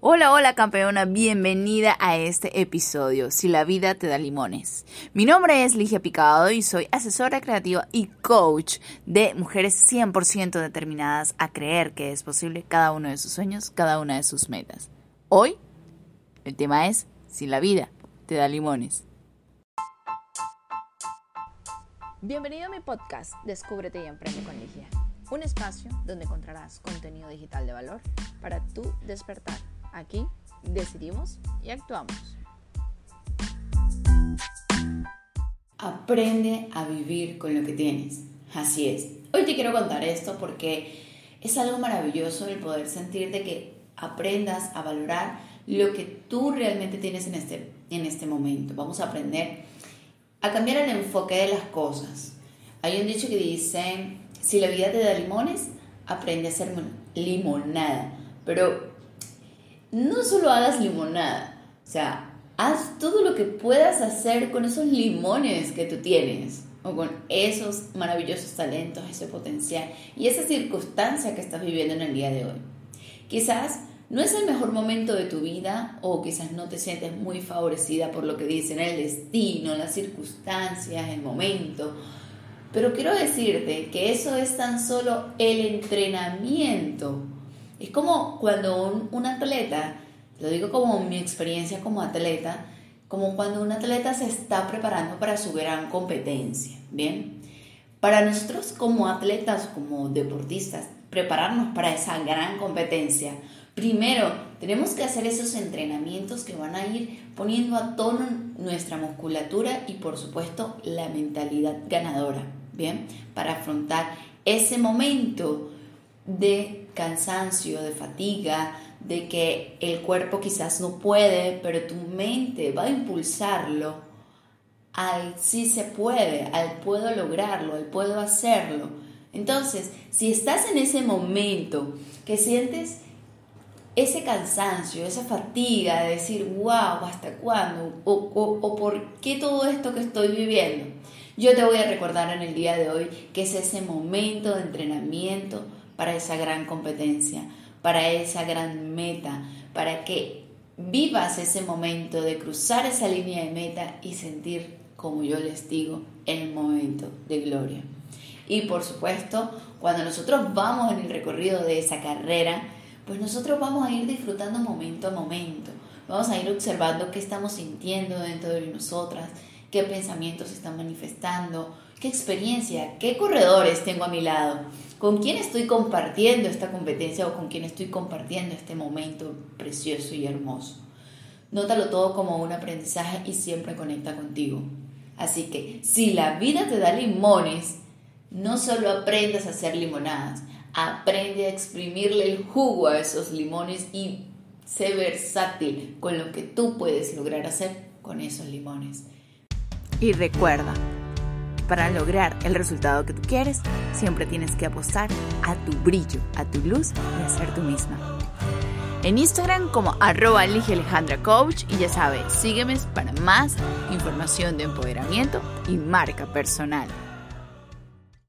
Hola, hola campeona, bienvenida a este episodio, Si la vida te da limones. Mi nombre es Ligia Picado y soy asesora creativa y coach de mujeres 100% determinadas a creer que es posible cada uno de sus sueños, cada una de sus metas. Hoy, el tema es Si la vida te da limones. Bienvenido a mi podcast Descúbrete y Emprende con Ligia, un espacio donde encontrarás contenido digital de valor para tu despertar Aquí decidimos y actuamos. Aprende a vivir con lo que tienes. Así es. Hoy te quiero contar esto porque es algo maravilloso el poder sentir de que aprendas a valorar lo que tú realmente tienes en este, en este momento. Vamos a aprender a cambiar el enfoque de las cosas. Hay un dicho que dice, si la vida te da limones, aprende a hacer limonada. Pero no solo hagas limonada, o sea, haz todo lo que puedas hacer con esos limones que tú tienes o con esos maravillosos talentos, ese potencial y esa circunstancia que estás viviendo en el día de hoy. Quizás no es el mejor momento de tu vida o quizás no te sientes muy favorecida por lo que dicen el destino, las circunstancias, el momento. Pero quiero decirte que eso es tan solo el entrenamiento es como cuando un, atleta, lo digo como mi experiencia como atleta, como cuando un atleta se está preparando para su gran competencia, ¿bien? Para nosotros como atletas, como deportistas, prepararnos para esa gran competencia, primero tenemos que hacer esos entrenamientos que van a ir poniendo a tono nuestra musculatura y por supuesto la mentalidad ganadora, ¿bien? Para afrontar ese momento de cansancio, de fatiga, de que el cuerpo quizás no puede, pero tu mente va a impulsarlo al sí se puede, al puedo lograrlo, al puedo hacerlo. Entonces, si estás en ese momento que sientes ese cansancio, esa fatiga de decir, wow, ¿hasta cuándo? O, o, por qué todo esto que estoy viviendo. Yo te voy a recordar en el día de hoy que es ese momento de entrenamiento para esa gran competencia, para esa gran meta, para que vivas ese momento de cruzar esa línea de meta y sentir, como yo les digo, el momento de gloria. Y por supuesto, cuando nosotros vamos en el recorrido de esa carrera, pues nosotros vamos a ir disfrutando momento a momento. Vamos a ir observando qué estamos sintiendo dentro de nosotras, qué pensamientos están manifestando, qué experiencia, qué corredores tengo a mi lado con quién estoy compartiendo esta competencia o con quién estoy compartiendo este momento precioso y hermoso. Nótalo todo como un aprendizaje y siempre conecta contigo. Así que si la vida te da limones, no solo aprendas a hacer limonadas, aprende a exprimirle el jugo a esos limones y sé versátil con lo que tú puedes lograr hacer con esos limones. Y recuerda, para lograr el resultado que tú quieres, siempre tienes que apostar a tu brillo, a tu luz y a ser tú misma. En Instagram como arroba Alejandra Coach y ya sabes, sígueme para más información de empoderamiento y marca personal.